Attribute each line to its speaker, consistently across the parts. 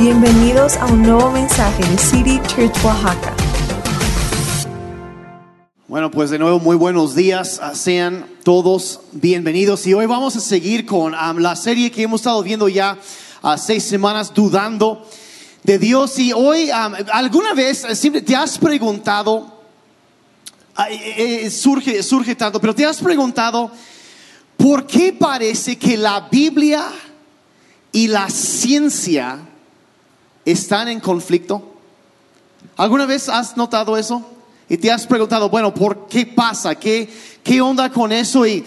Speaker 1: Bienvenidos a un nuevo mensaje de City Church Oaxaca.
Speaker 2: Bueno, pues de nuevo muy buenos días, Ah, sean todos bienvenidos. Y hoy vamos a seguir con ah, la serie que hemos estado viendo ya a seis semanas, dudando de Dios. Y hoy ah, alguna vez eh, siempre te has preguntado, ah, eh, eh, surge, surge tanto, pero te has preguntado, ¿por qué parece que la Biblia y la ciencia están en conflicto? ¿Alguna vez has notado eso? Y te has preguntado, bueno, ¿por qué pasa? ¿Qué, qué onda con eso? Y,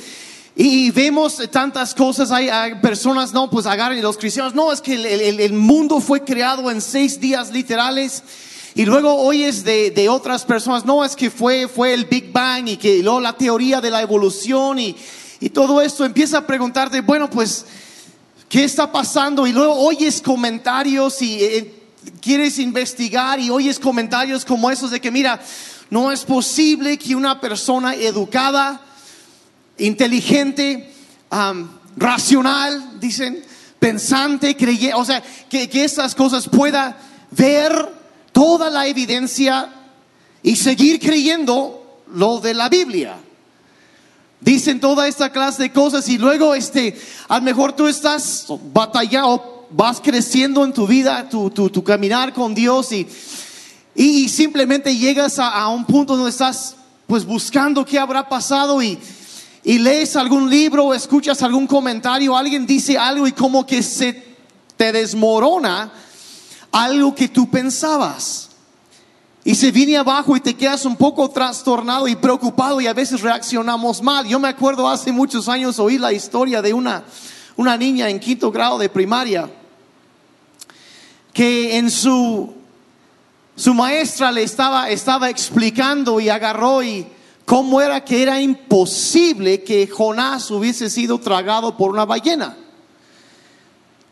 Speaker 2: y vemos tantas cosas, hay, personas, no, pues agarran y los cristianos, no, es que el, el- el mundo fue creado en seis días literales. Y luego oyes de, de otras personas, no, es que fue, fue el Big Bang y que luego la teoría de la evolución y, y todo esto empieza a preguntarte, bueno, pues, ¿Qué está pasando? Y luego oyes comentarios y eh, quieres investigar y oyes comentarios como esos de que, mira, no es posible que una persona educada, inteligente, racional, dicen, pensante, creyente, o sea, que, que estas cosas pueda ver toda la evidencia y seguir creyendo lo de la Biblia. Dicen toda esta clase de cosas y luego este, a lo mejor tú estás batallando, vas creciendo en tu vida, tu, tu, tu caminar con Dios y, y simplemente llegas a, a un punto donde estás pues buscando qué habrá pasado y, y lees algún libro o escuchas algún comentario, alguien dice algo y como que se te desmorona algo que tú pensabas. Y se viene abajo y te quedas un poco trastornado y preocupado y a veces reaccionamos mal. Yo me acuerdo hace muchos años oír la historia de una, una niña en quinto grado de primaria que en su, su maestra le estaba, estaba explicando y agarró y cómo era que era imposible que Jonás hubiese sido tragado por una ballena.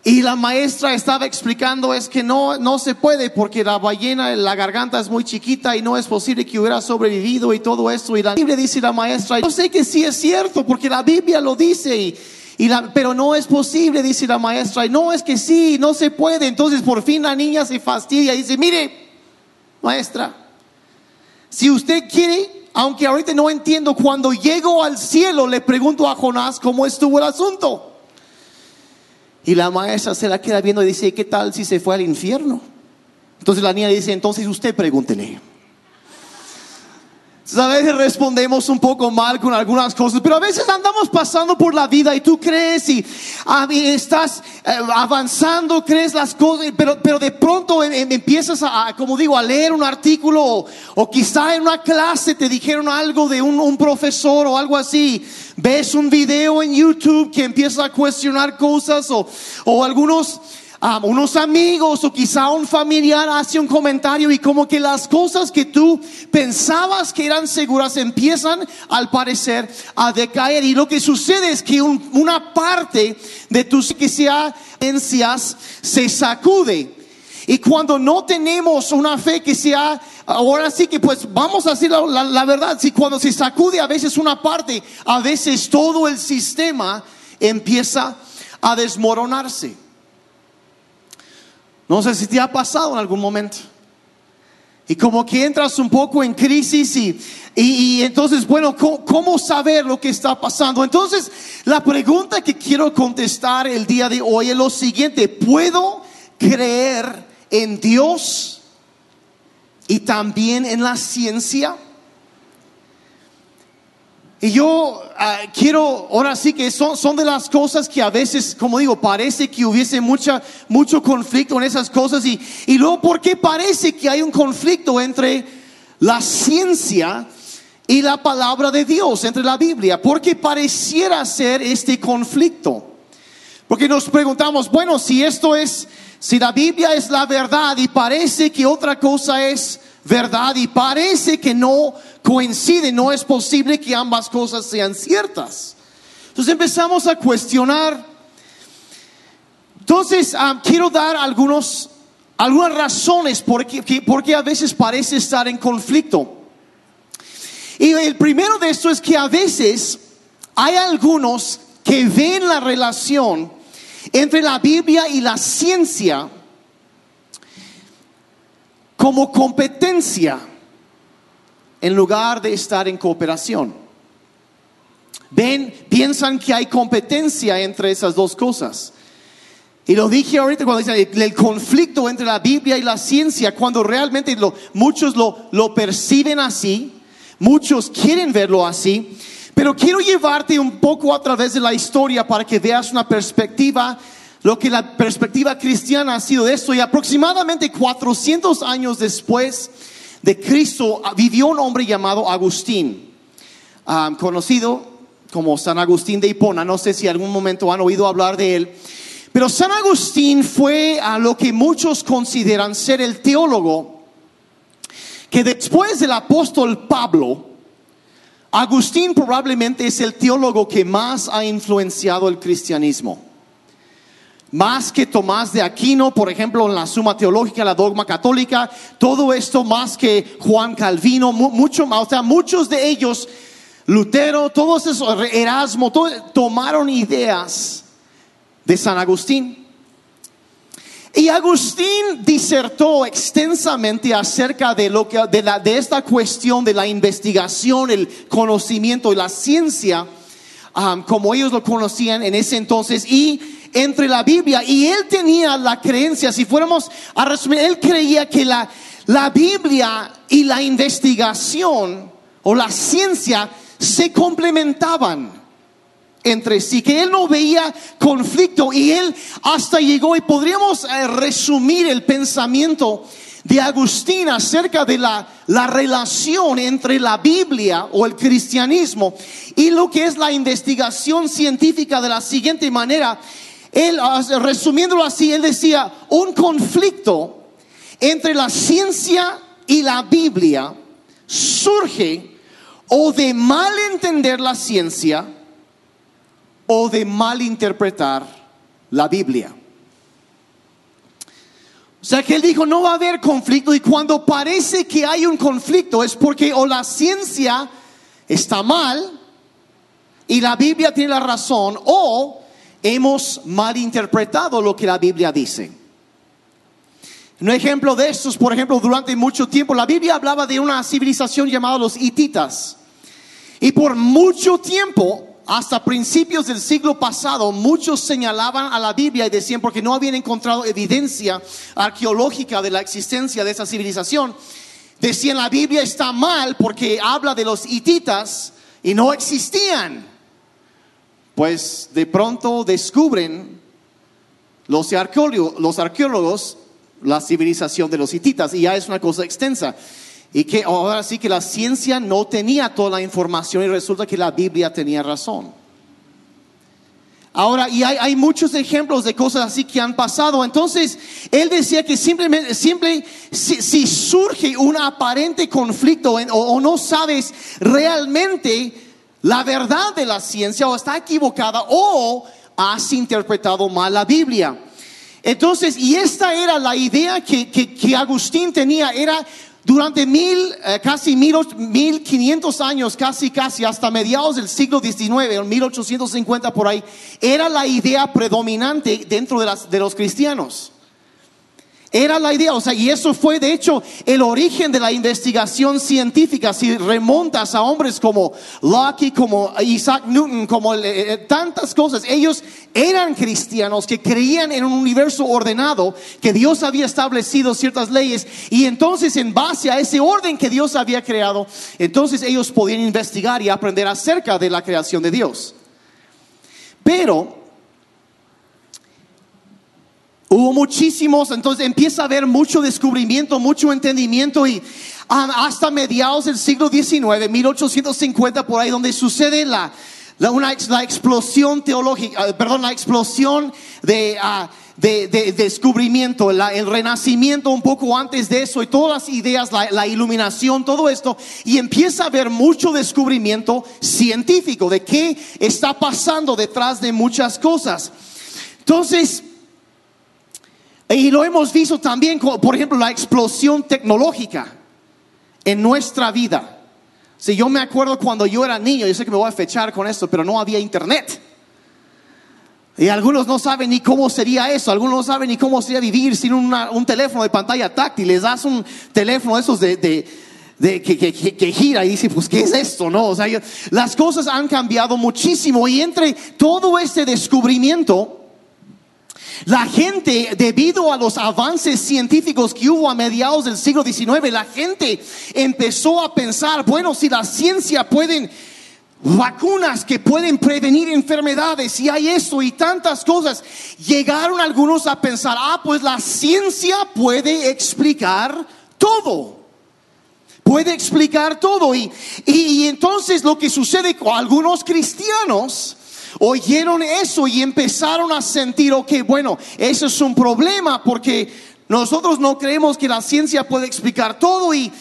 Speaker 2: Y la maestra estaba explicando es que no, no se puede porque la ballena, la garganta es muy chiquita y no es posible que hubiera sobrevivido y todo esto. Y la Biblia dice la maestra, yo sé que sí es cierto porque la Biblia lo dice, y, y la- pero no es posible, dice la maestra. Y no es que sí, no se puede. Entonces por fin la niña se fastidia y dice, mire, maestra, si usted quiere, aunque ahorita no entiendo, cuando llego al cielo le pregunto a Jonás cómo estuvo el asunto. Y la maestra se la queda viendo y dice, ¿qué tal si se fue al infierno? Entonces la niña dice, entonces usted pregúntele. A veces respondemos un poco mal con algunas cosas, pero a veces andamos pasando por la vida y tú crees y, ah, estás eh, avanzando, crees las cosas, pero, de pronto em- em- empiezas a, como digo, a leer un artículo o, o quizá en una clase te dijeron algo de un, profesor o algo así. Ves un video en YouTube que empieza a cuestionar cosas o algunos ah, unos amigos o quizá un familiar hace un comentario y como que las cosas que tú pensabas que eran seguras empiezan al parecer a decaer y lo que sucede es que un- una parte de tus creencias se sacude. Y cuando no tenemos una fe que sea, ahora sí que pues vamos a decir la verdad, si cuando se sacude a veces una parte, a veces todo el sistema empieza a desmoronarse. No sé si te ha pasado en algún momento. Y como que entras un poco en crisis y, y, entonces, bueno, ¿cómo, cómo saber lo que está pasando? Entonces, la pregunta que quiero contestar el día de hoy es lo siguiente. ¿Puedo creer en Dios y también en la ciencia? Y yo ah, quiero, ahora sí que son, son de las cosas que a veces, como digo, parece que hubiese mucha, mucho conflicto en esas cosas. Y, y luego, ¿por qué parece que hay un conflicto entre la ciencia y la palabra de Dios, entre la Biblia? Porque pareciera ser este conflicto. Porque nos preguntamos, bueno, si esto es, si la Biblia es la verdad y parece que otra cosa es verdad y parece que no coincide, no es posible que ambas cosas sean ciertas. Entonces empezamos a cuestionar. Entonces ah, quiero dar algunos, algunas razones por qué, que- por qué a veces parece estar en conflicto. Y el primero de esto es que a veces hay algunos que ven la relación entre la Biblia y la ciencia como competencia en lugar de estar en cooperación. Ven, piensan que hay competencia entre esas dos cosas. Y lo dije ahorita cuando dice el, conflicto entre la Biblia y la ciencia, cuando realmente muchos lo, lo perciben así, muchos quieren verlo así, pero quiero llevarte un poco a través de la historia para que veas una perspectiva, lo que la perspectiva cristiana ha sido esto. Y aproximadamente 400 años después de Cristo vivió un hombre llamado Agustín, ah, conocido como San Agustín de Hipona. No sé si algún momento han oído hablar de él. Pero San Agustín fue a lo que muchos consideran ser el teólogo que después del apóstol Pablo, Agustín probablemente es el teólogo que más ha influenciado el cristianismo. Más que Tomás de Aquino, por ejemplo, en la Suma Teológica, la dogma católica, todo esto más que Juan Calvino, mucho más, o sea, muchos de ellos, Lutero, todos esos, Erasmo, tomaron ideas de San Agustín. Y Agustín disertó extensamente acerca de, lo que, de, la, de esta cuestión de la investigación, el conocimiento y la ciencia, um, como ellos lo conocían en ese entonces, y entre la Biblia. Y él tenía la creencia, si fuéramos a resumir, él creía que la, la Biblia y la investigación o la ciencia se complementaban entre sí, que él no veía conflicto y él hasta llegó y podríamos eh, resumir el pensamiento de Agustín acerca de la, la, relación entre la Biblia o el cristianismo y lo que es la investigación científica de la siguiente manera. Él, ah, resumiéndolo así, él decía, un conflicto entre la ciencia y la Biblia surge o de mal entender la ciencia, o de malinterpretar la Biblia. O sea que él dijo, no va a haber conflicto y cuando parece que hay un conflicto es porque o la ciencia está mal y la Biblia tiene la razón o hemos malinterpretado lo que la Biblia dice. Un ejemplo de estos, por ejemplo, durante mucho tiempo la Biblia hablaba de una civilización llamada los hititas. Y por mucho tiempo hasta principios del siglo pasado, muchos señalaban a la Biblia y decían, porque no habían encontrado evidencia arqueológica de la existencia de esa civilización, decían la Biblia está mal porque habla de los hititas y no existían. Pues de pronto descubren los arqueólogos, los arqueólogos la civilización de los hititas y ya es una cosa extensa. Y que ahora sí que la ciencia no tenía toda la información y resulta que la Biblia tenía razón. Ahora, y hay, muchos ejemplos de cosas así que han pasado. Entonces, él decía que simplemente, simple, si, surge un aparente conflicto o, no sabes realmente la verdad de la ciencia o está equivocada o has interpretado mal la Biblia. Entonces, y esta era la idea que, que, que Agustín tenía, era durante mil, eh, casi mil, mil quinientos años, casi, casi, hasta mediados del siglo XIX, en 1850 por ahí, era la idea predominante dentro de, las, de los cristianos. Era la idea, o sea, y eso fue de hecho el origen de la investigación científica. Si remontas a hombres como Locke, como Isaac Newton, como eh, eh, tantas cosas, ellos eran cristianos que creían en un universo ordenado, que Dios había establecido ciertas leyes, y entonces en base a ese orden que Dios había creado, entonces ellos podían investigar y aprender acerca de la creación de Dios. Pero Hubo muchísimos, entonces empieza a haber mucho descubrimiento, mucho entendimiento y hasta mediados del siglo XIX, 1850 por ahí, donde sucede la, la, una, la explosión teológica, eh, perdón, la explosión de, ah, de, descubrimiento, el renacimiento un poco antes de eso y todas las ideas, la, la, iluminación, todo esto, y empieza a haber mucho descubrimiento científico de qué está pasando detrás de muchas cosas. Entonces, y lo hemos visto también, por ejemplo, la explosión tecnológica en nuestra vida. Si yo me acuerdo cuando yo era niño, yo sé que me voy a fechar con esto, pero no había internet. Y algunos no saben ni cómo sería eso, algunos no saben ni cómo sería vivir sin una- un teléfono de pantalla táctil. Les das un teléfono esos de, de- de- que, que- que- gira y dice, pues, ¿qué es esto? No, o sea, yo- las cosas han cambiado muchísimo y entre todo este descubrimiento, la gente, debido a los avances científicos que hubo a mediados del siglo XIX, la gente empezó a pensar, bueno, si la ciencia pueden vacunas que pueden prevenir enfermedades y hay esto y tantas cosas, llegaron algunos a pensar, ah, pues la ciencia puede explicar todo. Puede explicar todo. Y, y, y entonces lo que sucede con algunos cristianos oyeron eso y empezaron a sentir, ok, bueno, eso es un problema porque nosotros no creemos que la ciencia puede explicar todo y,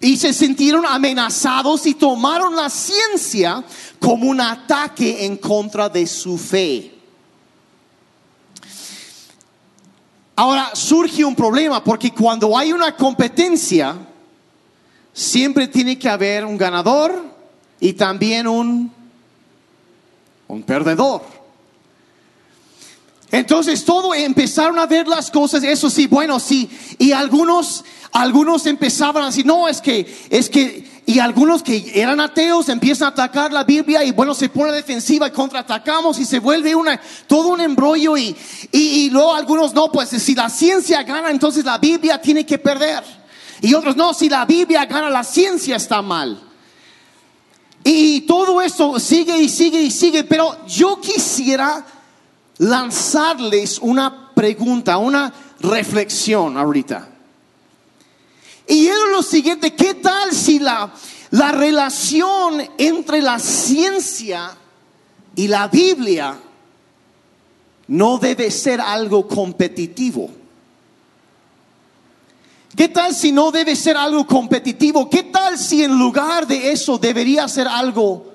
Speaker 2: y se sintieron amenazados y tomaron la ciencia como un ataque en contra de su fe. Ahora surge un problema porque cuando hay una competencia, siempre tiene que haber un ganador y también un, un perdedor. Entonces todo empezaron a ver las cosas, eso sí, bueno, sí, y algunos, algunos empezaban a decir, no, es que, es que, y algunos que eran ateos empiezan a atacar la Biblia y bueno, se pone defensiva y contraatacamos y se vuelve una, todo un embrollo y, y, y luego algunos no, pues si la ciencia gana, entonces la Biblia tiene que perder. Y otros no, si la Biblia gana, la ciencia está mal. Y todo esto sigue y sigue y sigue, pero yo quisiera lanzarles una pregunta, una reflexión ahorita. Y es lo siguiente, ¿qué tal si la, la relación entre la ciencia y la Biblia no debe ser algo competitivo? ¿Qué tal si no debe ser algo competitivo? ¿Qué tal si en lugar de eso debería ser algo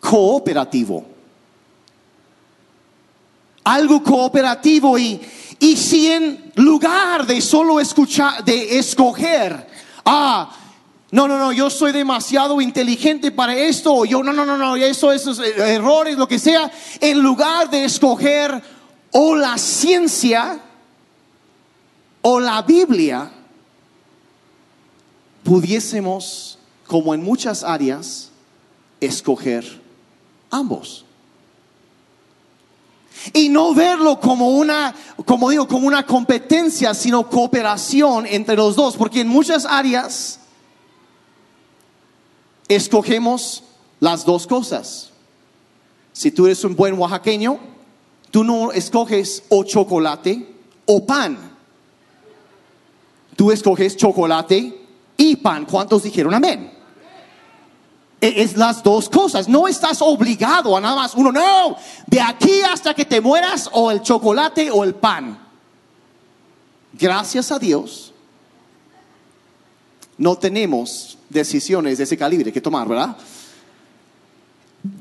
Speaker 2: cooperativo? Algo cooperativo y, y si en lugar de solo escuchar, de escoger, ah, no, no, no, yo soy demasiado inteligente para esto, o yo, no, no, no, no, eso, esos errores, lo que sea, en lugar de escoger o la ciencia o la Biblia, pudiésemos, como en muchas áreas, escoger ambos. Y no verlo como una, como digo, como una competencia, sino cooperación entre los dos, porque en muchas áreas escogemos las dos cosas. Si tú eres un buen oaxaqueño, tú no escoges o chocolate o pan. Tú escoges chocolate y pan. ¿Cuántos dijeron amén? E- Es las dos cosas. No estás obligado a nada más uno. No, de aquí hasta que te mueras o el chocolate o el pan. Gracias a Dios, no tenemos decisiones de ese calibre que tomar, ¿verdad?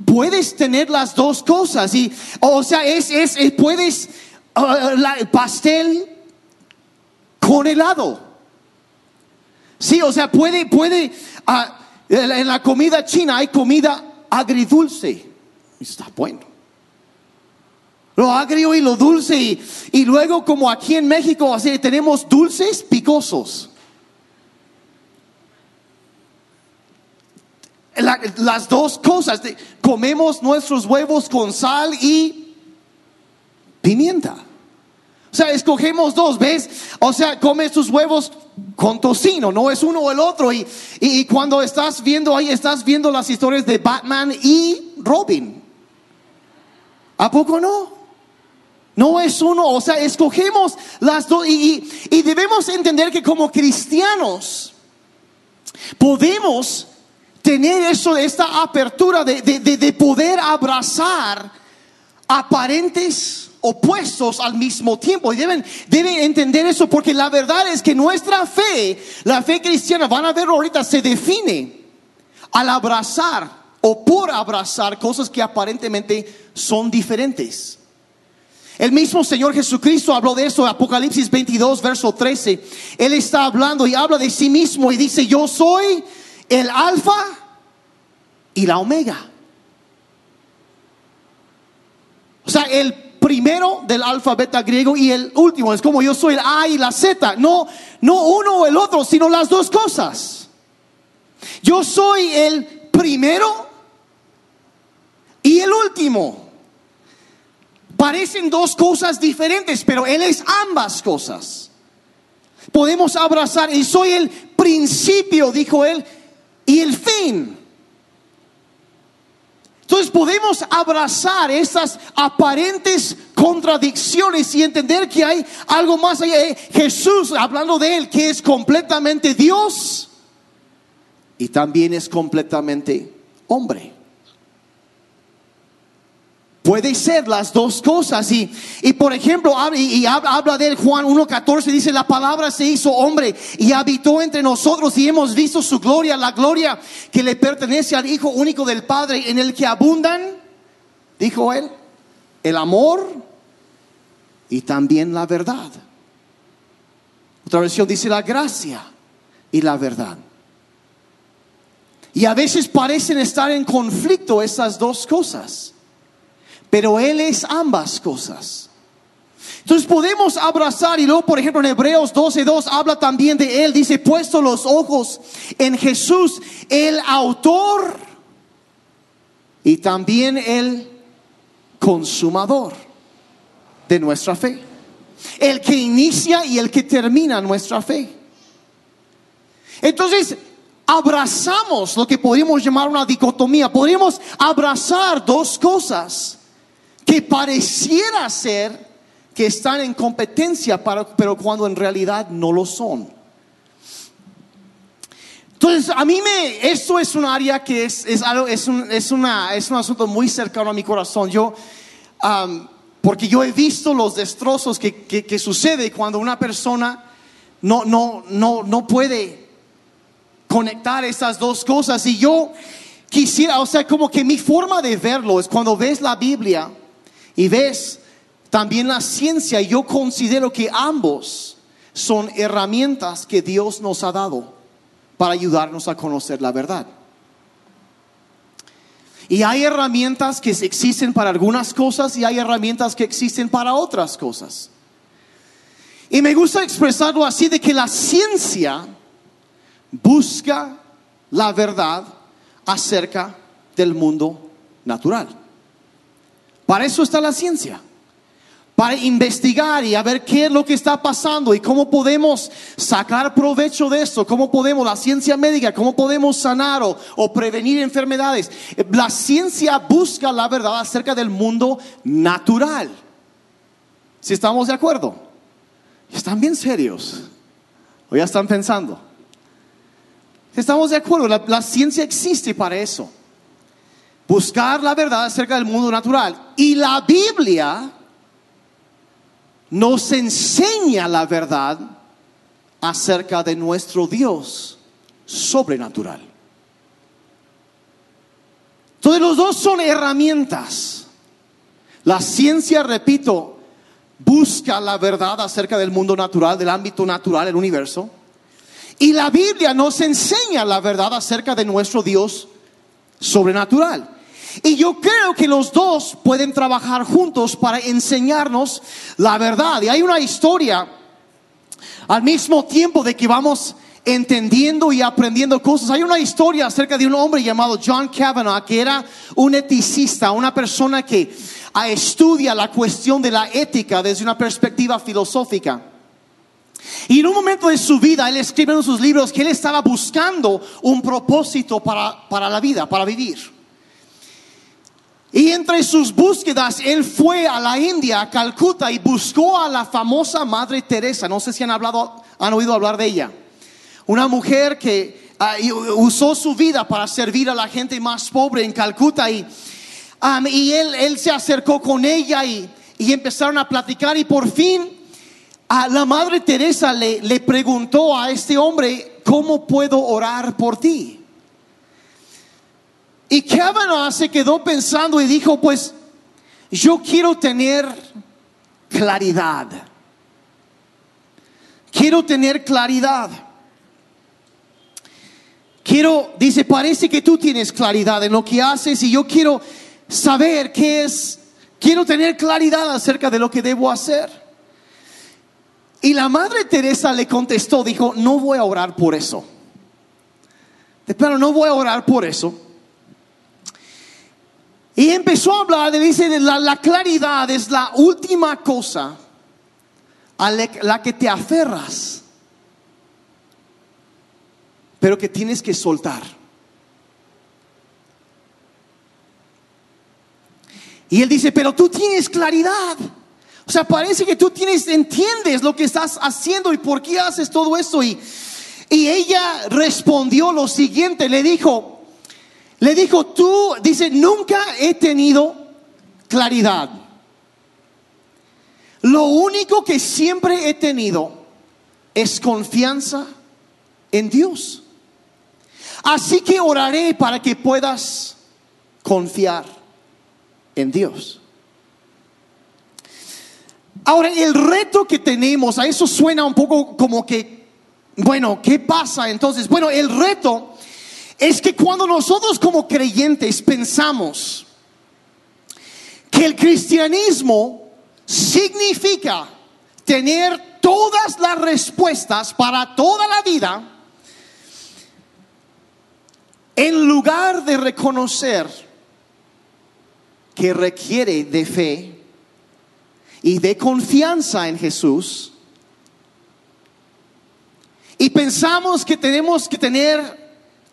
Speaker 2: Puedes tener las dos cosas y, o sea, es, es, es- puedes uh, pastel con helado. Sí, o sea, puede, puede, ah, en la- comida china hay comida agridulce. Está bueno. Lo agrio y lo dulce. Y, y luego, como aquí en México, así tenemos dulces picosos. La- las dos cosas. comemos nuestros huevos con sal y pimienta. O sea, escogemos dos, ¿ves? O sea, comes tus huevos con tocino, no es uno o el otro. Y, y cuando estás viendo ahí, estás viendo las historias de Batman y Robin. ¿A poco no? No es uno, o sea, escogemos las dos. Y, y- y debemos entender que como cristianos podemos tener eso, esta apertura de, de- de- de poder abrazar aparentes opuestos al mismo tiempo. Y deben, deben entender eso porque la verdad es que nuestra fe, la fe cristiana, van a verlo ahorita, se define al abrazar o por abrazar cosas que aparentemente son diferentes. El mismo Señor Jesucristo habló de eso, Apocalipsis 22, verso 13. Él está hablando y habla de sí mismo y dice, yo soy el alfa y la omega. O sea, el primero del alfabeto griego y el último. Es como yo soy el A y la Z. No, no uno o el otro, sino las dos cosas. Yo soy el primero y el último. Parecen dos cosas diferentes, pero Él es ambas cosas. Podemos abrazar, y soy el principio, dijo Él, y el fin. Entonces podemos abrazar esas aparentes contradicciones y entender que hay algo más allá. de Jesús, hablando de Él, que es completamente Dios y también es completamente hombre. Puede ser las dos cosas. Y, y por ejemplo, y, habla de Juan 1.14, dice, la palabra se hizo hombre y habitó entre nosotros y hemos visto su gloria, la gloria que le pertenece al Hijo único del Padre, en el que abundan, dijo él, el amor y también la verdad. Otra versión dice la gracia y la verdad. Y a veces parecen estar en conflicto esas dos cosas. Pero Él es ambas cosas. Entonces podemos abrazar y luego, por ejemplo, en Hebreos 12.2 habla también de Él. Dice, puesto los ojos en Jesús, el autor y también el consumador de nuestra fe. El que inicia y el que termina nuestra fe. Entonces, abrazamos lo que podríamos llamar una dicotomía. Podríamos abrazar dos cosas que pareciera ser que están en competencia, pero cuando en realidad no lo son. Entonces, a mí me, esto es un área que es, es, algo, es, un, es, una, es un asunto muy cercano a mi corazón. Yo, porque yo he visto los destrozos que, que, que, sucede cuando una persona no, no, no, no puede conectar esas dos cosas. Y yo quisiera, o sea, como que mi forma de verlo es cuando ves la Biblia, y ves también la ciencia, yo considero que ambos son herramientas que Dios nos ha dado para ayudarnos a conocer la verdad. Y hay herramientas que existen para algunas cosas y hay herramientas que existen para otras cosas. Y me gusta expresarlo así de que la ciencia busca la verdad acerca del mundo natural. Para eso está la ciencia. Para investigar y a ver qué es lo que está pasando y cómo podemos sacar provecho de esto, cómo podemos, la ciencia médica, cómo podemos sanar o, prevenir enfermedades. La ciencia busca la verdad acerca del mundo natural. Si estamos de acuerdo, están bien serios. O ya están pensando. Si estamos de acuerdo, la ciencia existe para eso buscar la verdad acerca del mundo natural. Y la Biblia nos enseña la verdad acerca de nuestro Dios sobrenatural. Entonces los dos son herramientas. La ciencia, repito, busca la verdad acerca del mundo natural, del ámbito natural, el universo. Y la Biblia nos enseña la verdad acerca de nuestro Dios sobrenatural. Y yo creo que los dos pueden trabajar juntos para enseñarnos la verdad. Y hay una historia al mismo tiempo de que vamos entendiendo y aprendiendo cosas. Hay una historia acerca de un hombre llamado John Kavanaugh, que era un eticista, una persona que estudia la cuestión de la ética desde una perspectiva filosófica. Y en un momento de su vida, él escribe en sus libros que él estaba buscando un propósito para, para la vida, para vivir. Y entre sus búsquedas, él fue a la India, a Calcuta, y buscó a la famosa Madre Teresa. No sé si han hablado, han oído hablar de ella. Una mujer que ah, usó su vida para servir a la gente más pobre en Calcuta. Y, él, él, se acercó con ella y, y, empezaron a platicar. Y por fin, a la Madre Teresa le, le preguntó a este hombre, ¿cómo puedo orar por ti? Y Kavanaugh se quedó pensando y dijo, pues yo quiero tener claridad. Quiero tener claridad. Quiero, dice, parece que tú tienes claridad en lo que haces y yo quiero saber qué es Quiero tener claridad acerca de lo que debo hacer. Y la Madre Teresa le contestó, dijo, no voy a orar por eso. Pero no voy a orar por eso. Y empezó a hablar, dice, la, la claridad es la última cosa a la que te aferras, pero que tienes que soltar. Y él dice, pero tú tienes claridad. O sea, parece que tú tienes, entiendes lo que estás haciendo y por qué haces todo esto. Y, y ella respondió lo siguiente, le dijo, le dijo, tú, dice, nunca he tenido claridad. Lo único que siempre he tenido es confianza en Dios. Así que oraré para que puedas confiar en Dios. Ahora, el reto que tenemos, a eso suena un poco como que, bueno, ¿qué pasa entonces? Bueno, el reto es que cuando nosotros como creyentes pensamos que el cristianismo significa tener todas las respuestas para toda la vida, en lugar de reconocer que requiere de fe y de confianza en Jesús, y pensamos que tenemos que tener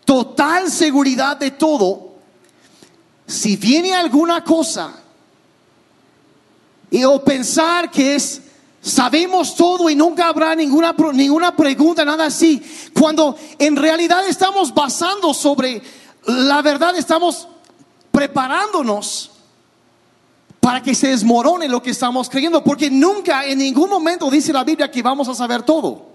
Speaker 2: total seguridad de todo, si viene alguna cosa y o pensar que es sabemos todo y nunca habrá ninguna ninguna pregunta nada así, cuando en realidad estamos basando sobre la verdad, estamos preparándonos para que se desmorone lo que estamos creyendo, porque nunca en ningún momento dice la Biblia que vamos a saber todo.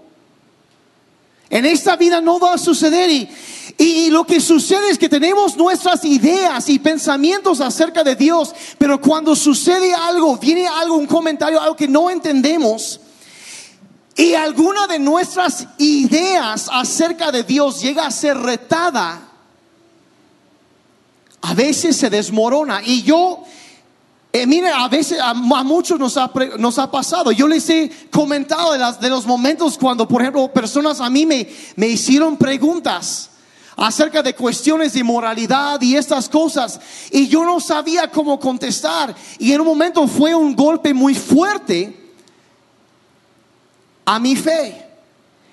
Speaker 2: En esta vida no va a suceder y, y, lo que sucede es que tenemos nuestras ideas y pensamientos acerca de Dios, pero cuando sucede algo, viene algo, un comentario, algo que no entendemos, y alguna de nuestras ideas acerca de Dios llega a ser retada, a veces se desmorona. Y yo eh, mire, a veces a, muchos nos ha, pasado. Yo les he comentado de, los momentos cuando, por ejemplo, personas a mí me, hicieron preguntas acerca de cuestiones de moralidad y estas cosas. Y yo no sabía cómo contestar. Y en un momento fue un golpe muy fuerte a mi fe.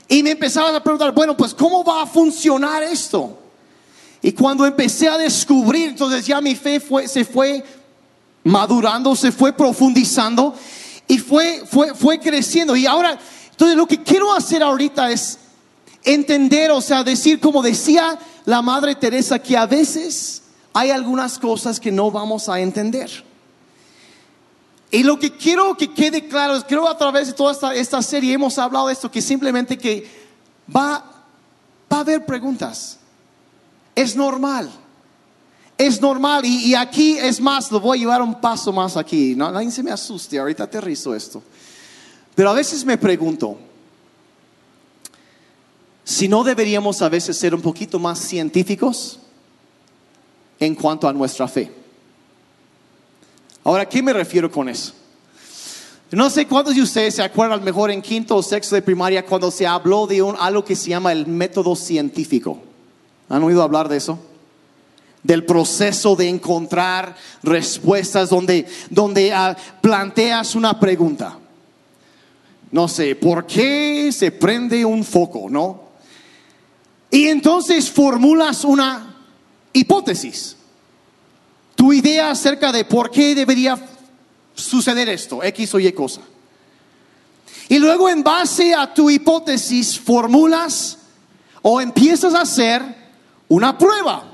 Speaker 2: Y me empezaban a preguntar, bueno, pues ¿cómo va a funcionar esto? Y cuando empecé a descubrir, entonces ya mi fe se fue madurando, se fue profundizando y fue, fue, fue creciendo. Y ahora, entonces lo que quiero hacer ahorita es entender, o sea, decir como decía la Madre Teresa, que a veces hay algunas cosas que no vamos a entender. Y lo que quiero que quede claro es, creo a través de toda esta, esta serie hemos hablado de esto, que simplemente que va, va a haber preguntas. Es normal. Es normal y, aquí es más, lo voy a llevar un paso más aquí. No, nadie se me asuste, ahorita aterrizo esto. Pero a veces me pregunto, si no deberíamos a veces ser un poquito más científicos en cuanto a nuestra fe. Ahora, ¿qué me refiero con eso? No sé cuántos de ustedes se acuerdan mejor en quinto o sexto de primaria cuando se habló de un, algo que se llama el método científico. ¿Han oído hablar de eso? Del proceso de encontrar respuestas donde, donde ah, planteas una pregunta. No sé, ¿por qué se prende un foco? ¿No? Y entonces formulas una hipótesis. Tu idea acerca de por qué debería suceder esto, X o Y cosa. Y luego en base a tu hipótesis formulas o empiezas a hacer una prueba.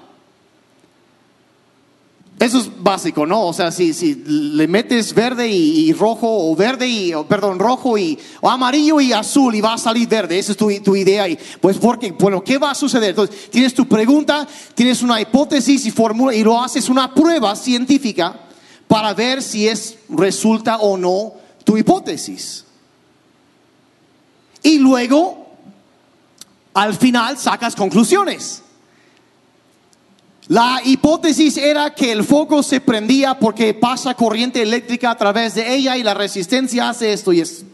Speaker 2: Eso es básico, ¿no? O sea, si, si le metes verde y, rojo o verde y, perdón, rojo y o amarillo y azul y va a salir verde, esa es tu, tu, idea. Y pues porque, bueno, ¿qué va a suceder? Entonces, tienes tu pregunta, tienes una hipótesis y fórmula y lo haces una prueba científica para ver si es resulta o no tu hipótesis. Y luego, al final, sacas conclusiones. La hipótesis era que el foco se prendía porque pasa corriente eléctrica a través de ella y la resistencia hace esto y es.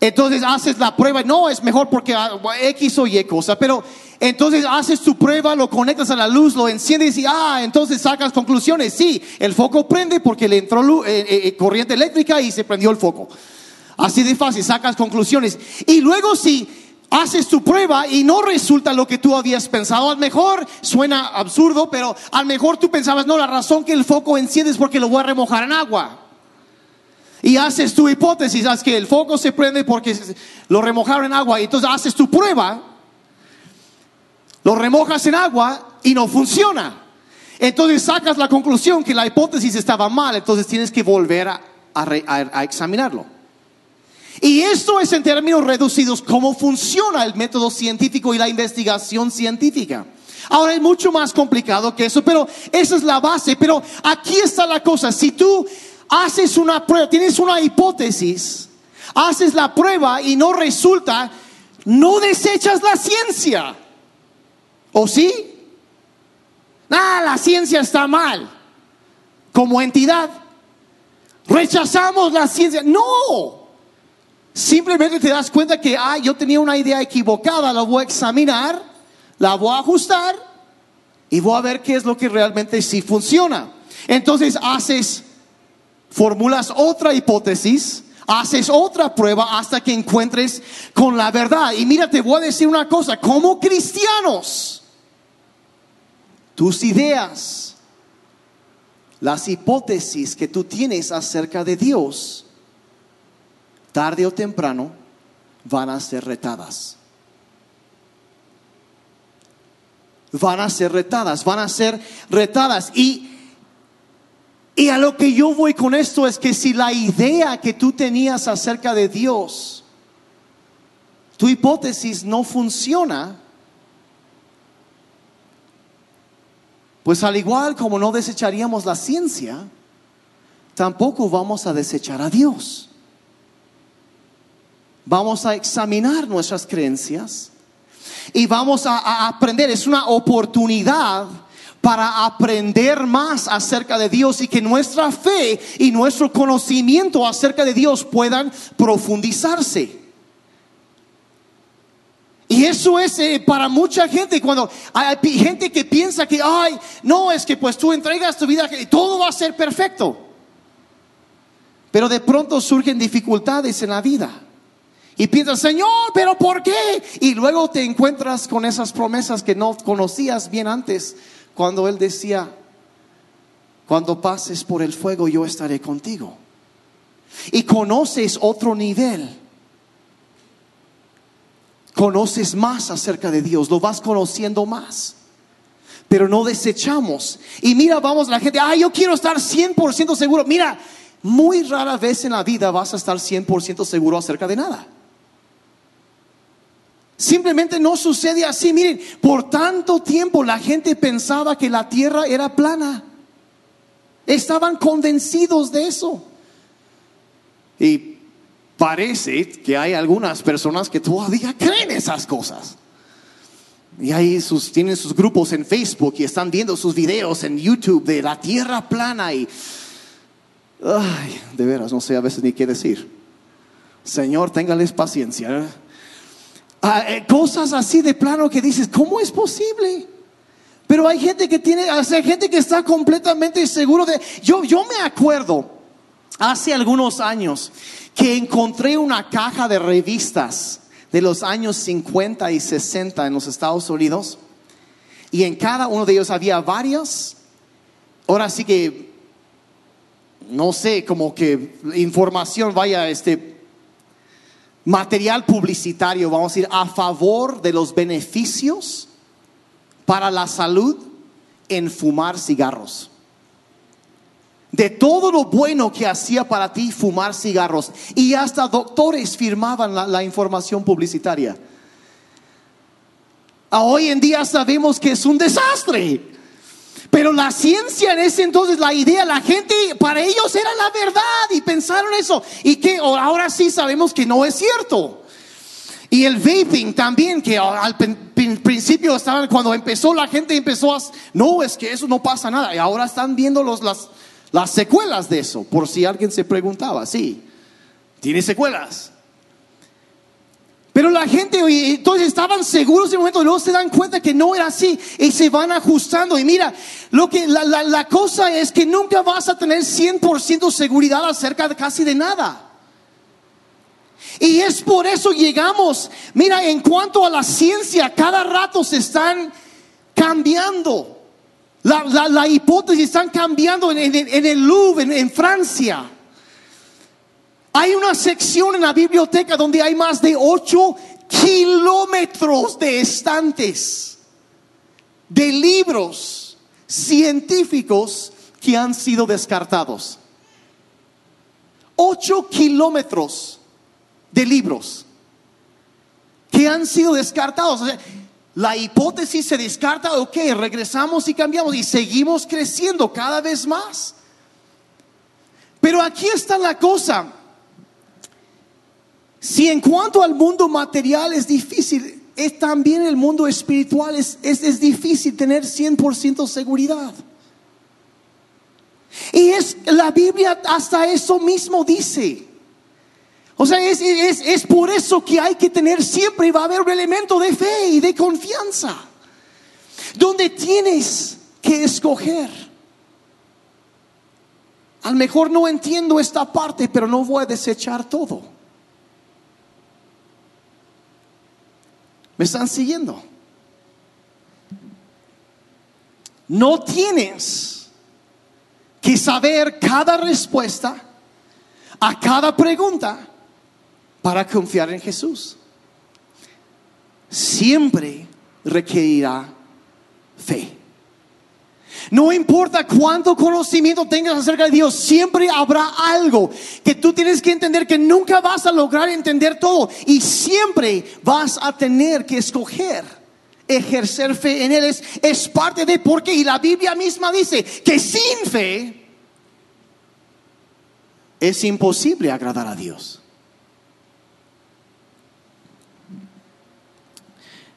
Speaker 2: Entonces haces la prueba, no es mejor porque X o Y cosa, pero entonces haces tu prueba, lo conectas a la luz, lo enciendes y ah, entonces sacas conclusiones. Sí, el foco prende porque le entró eh, eh, eh, corriente eléctrica y se prendió el foco. Así de fácil, sacas conclusiones. Y luego si haces tu prueba y no resulta lo que tú habías pensado, a lo mejor suena absurdo, pero a lo mejor tú pensabas, no, la razón que el foco enciende es porque lo voy a remojar en agua. Y haces tu hipótesis, haz que el foco se prende porque lo remojaron en agua. Y entonces haces tu prueba, lo remojas en agua y no funciona. Entonces sacas la conclusión que la hipótesis estaba mal, entonces tienes que volver a, a examinarlo. Y esto es en términos reducidos cómo funciona el método científico y la investigación científica. Ahora es mucho más complicado que eso, pero esa es la base. Pero aquí está la cosa. Si tú haces una prueba, tienes una hipótesis, haces la prueba y no resulta, no desechas la ciencia. ¿O sí? Ah, la ciencia está mal. Como entidad, rechazamos la ciencia. No. Simplemente te das cuenta que, ah, yo tenía una idea equivocada, la voy a examinar, la voy a ajustar y voy a ver qué es lo que realmente sí funciona. Entonces haces, formulas otra hipótesis, haces otra prueba hasta que encuentres con la verdad. Y mira, te voy a decir una cosa, como cristianos, tus ideas, las hipótesis que tú tienes acerca de Dios, tarde o temprano van a ser retadas. Van a ser retadas, van a ser retadas. Y, y a lo que yo voy con esto es que si la idea que tú tenías acerca de Dios, tu hipótesis no funciona, pues al igual como no desecharíamos la ciencia, tampoco vamos a desechar a Dios vamos a examinar nuestras creencias y vamos a, aprender. Es una oportunidad para aprender más acerca de Dios y que nuestra fe y nuestro conocimiento acerca de Dios puedan profundizarse. Y eso es eh, para mucha gente, cuando hay gente que piensa que, ay, no, es que pues tú entregas tu vida, y todo va a ser perfecto. Pero de pronto surgen dificultades en la vida. Y piensas, Señor, pero ¿por qué? Y luego te encuentras con esas promesas que no conocías bien antes, cuando Él decía, cuando pases por el fuego yo estaré contigo. Y conoces otro nivel. Conoces más acerca de Dios, lo vas conociendo más. Pero no desechamos. Y mira, vamos, la gente, ah, yo quiero estar 100% seguro. Mira, muy rara vez en la vida vas a estar 100% seguro acerca de nada. Simplemente no sucede así. Miren, por tanto tiempo la gente pensaba que la tierra era plana. Estaban convencidos de eso. Y parece que hay algunas personas que todavía creen esas cosas. Y ahí sus, tienen sus grupos en Facebook y están viendo sus videos en YouTube de la tierra plana y... Ay, de veras, no sé a veces ni qué decir. Señor, téngales paciencia. Eh, cosas así de plano que dices, ¿cómo es posible? Pero hay gente que tiene, o sea, gente que está completamente seguro de. Yo, yo me acuerdo hace algunos años que encontré una caja de revistas de los años 50 y 60 en los Estados Unidos y en cada uno de ellos había varias. Ahora sí que no sé, como que información vaya este material publicitario, vamos a decir, a favor de los beneficios para la salud en fumar cigarros. De todo lo bueno que hacía para ti fumar cigarros. Y hasta doctores firmaban la, información publicitaria. hoy en día sabemos que es un desastre. Pero la ciencia en ese entonces, la idea, la gente, para ellos era la verdad y pensaron eso. Y que ahora sí sabemos que no es cierto. Y el vaping también, que al principio estaban, cuando empezó la gente empezó a, no, es que eso no pasa nada. Y ahora están viendo los, las, las secuelas de eso, por si alguien se preguntaba, sí, tiene secuelas. Pero la gente, entonces estaban seguros en el momento, luego se dan cuenta que no era así y se van ajustando. Y mira, lo que la, la, la cosa es que nunca vas a tener 100% seguridad acerca de casi de nada. Y es por eso llegamos, mira, en cuanto a la ciencia, cada rato se están cambiando. La, la, hipótesis están cambiando en, en, el Louvre, en, en Francia. Hay una sección en la biblioteca donde hay más de 8 kilómetros de estantes de libros científicos que han sido descartados. 8 kilómetros de libros que han sido descartados. la hipótesis se descarta, ok, regresamos y cambiamos y seguimos creciendo cada vez más. Pero aquí está la cosa. Si en cuanto al mundo material es difícil, es también el mundo espiritual es, es, difícil tener 100% seguridad. Y es la Biblia hasta eso mismo dice. O sea, es, es, es, por eso que hay que tener siempre, va a haber un elemento de fe y de confianza, donde tienes que escoger. A lo mejor no entiendo esta parte, pero no voy a desechar todo. ¿Me están siguiendo? No tienes que saber cada respuesta a cada pregunta para confiar en Jesús. Siempre requerirá fe. No importa cuánto conocimiento tengas acerca de Dios, siempre habrá algo que tú tienes que entender que nunca vas a lograr entender todo y siempre vas a tener que escoger ejercer fe en Él. Es, es parte de por qué. Y la Biblia misma dice que sin fe es imposible agradar a Dios.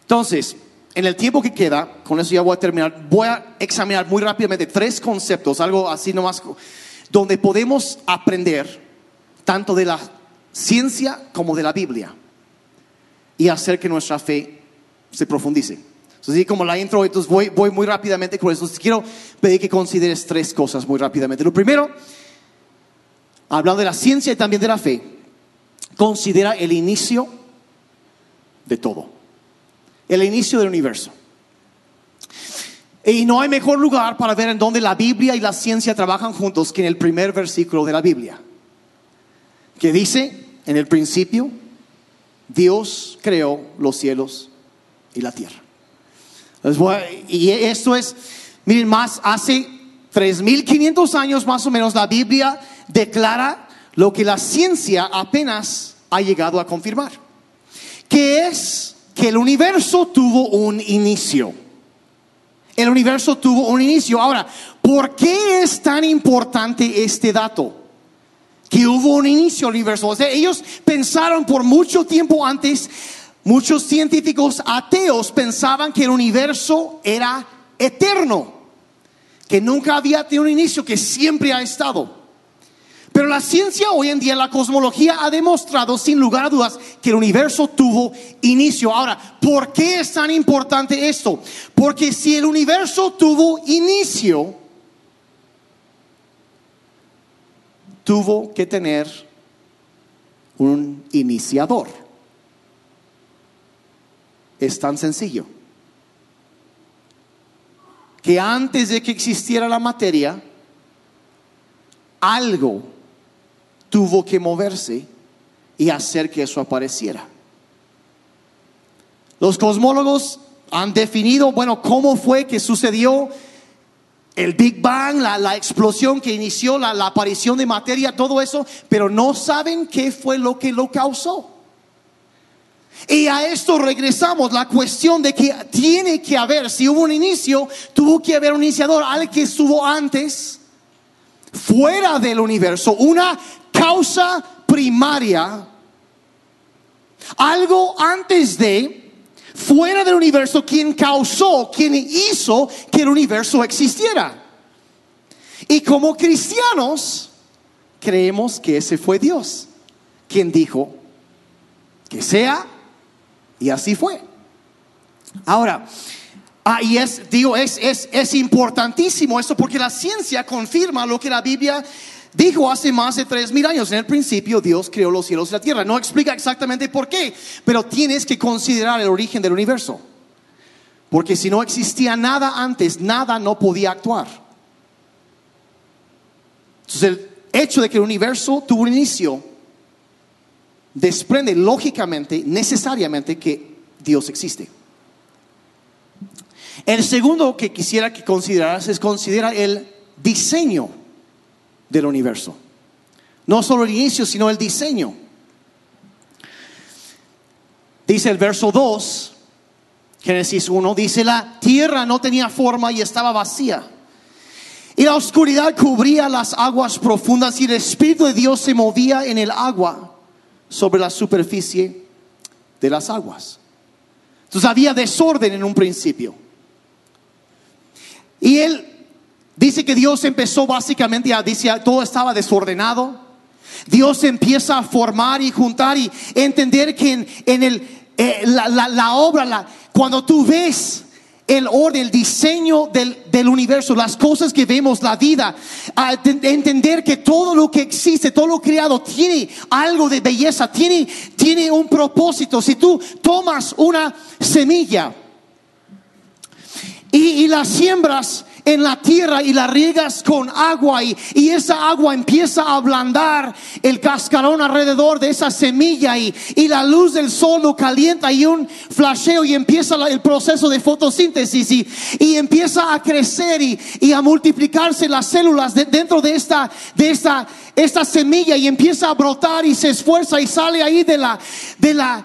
Speaker 2: Entonces, en el tiempo que queda, con eso ya voy a terminar, voy a examinar muy rápidamente tres conceptos, algo así nomás, donde podemos aprender tanto de la ciencia como de la Biblia y hacer que nuestra fe se profundice. Así como la intro, entonces voy, voy muy rápidamente con eso. Quiero pedir que consideres tres cosas muy rápidamente. Lo primero, hablando de la ciencia y también de la fe, considera el inicio de todo el inicio del universo. Y no hay mejor lugar para ver en dónde la Biblia y la ciencia trabajan juntos que en el primer versículo de la Biblia, que dice, en el principio, Dios creó los cielos y la tierra. Y esto es, miren, más hace 3.500 años más o menos la Biblia declara lo que la ciencia apenas ha llegado a confirmar, que es que el universo tuvo un inicio. El universo tuvo un inicio. Ahora, ¿por qué es tan importante este dato? Que hubo un inicio al universo. O sea, ellos pensaron por mucho tiempo antes, muchos científicos ateos pensaban que el universo era eterno, que nunca había tenido un inicio, que siempre ha estado. Pero la ciencia hoy en día, la cosmología ha demostrado sin lugar a dudas que el universo tuvo inicio. Ahora, ¿por qué es tan importante esto? Porque si el universo tuvo inicio, tuvo que tener un iniciador. Es tan sencillo. Que antes de que existiera la materia, algo tuvo que moverse y hacer que eso apareciera. Los cosmólogos han definido, bueno, cómo fue que sucedió el Big Bang, la, explosión que inició la, la aparición de materia, todo eso, pero no saben qué fue lo que lo causó. Y a esto regresamos, la cuestión de que tiene que haber, si hubo un inicio, tuvo que haber un iniciador, alguien que estuvo antes, fuera del universo, una causa primaria, algo antes de, fuera del universo, quien causó, quien hizo que el universo existiera. Y como cristianos, creemos que ese fue Dios, quien dijo que sea, y así fue. Ahora, ah, y es, digo, es, es, es importantísimo esto porque la ciencia confirma lo que la Biblia dijo hace más de tres mil años. En el principio Dios creó los cielos y la tierra. No explica exactamente por qué, pero tienes que considerar el origen del universo. Porque si no existía nada antes, nada no podía actuar. Entonces el hecho de que el universo tuvo un inicio desprende lógicamente, necesariamente que Dios existe. El segundo que quisiera que consideraras es considerar el diseño del universo. No solo el inicio, sino el diseño. Dice el verso 2, Génesis 1, dice, la tierra no tenía forma y estaba vacía. Y la oscuridad cubría las aguas profundas y el Espíritu de Dios se movía en el agua sobre la superficie de las aguas. Entonces había desorden en un principio. Y él dice que Dios empezó básicamente a decir, todo estaba desordenado. Dios empieza a formar y juntar y entender que en, el, eh, la, obra, cuando tú ves el orden, el diseño del, universo, las cosas que vemos, la vida, entender que todo lo que existe, todo lo creado tiene algo de belleza, tiene, tiene un propósito. Si tú tomas una semilla y, y la siembras, en la tierra y la riegas con agua y, y, esa agua empieza a ablandar el cascarón alrededor de esa semilla y, y la luz del sol lo calienta y un flasheo y empieza el proceso de fotosíntesis y, y empieza a crecer y, a multiplicarse las células dentro de esta, de esta, esta semilla y empieza a brotar y se esfuerza y sale ahí de la, de la,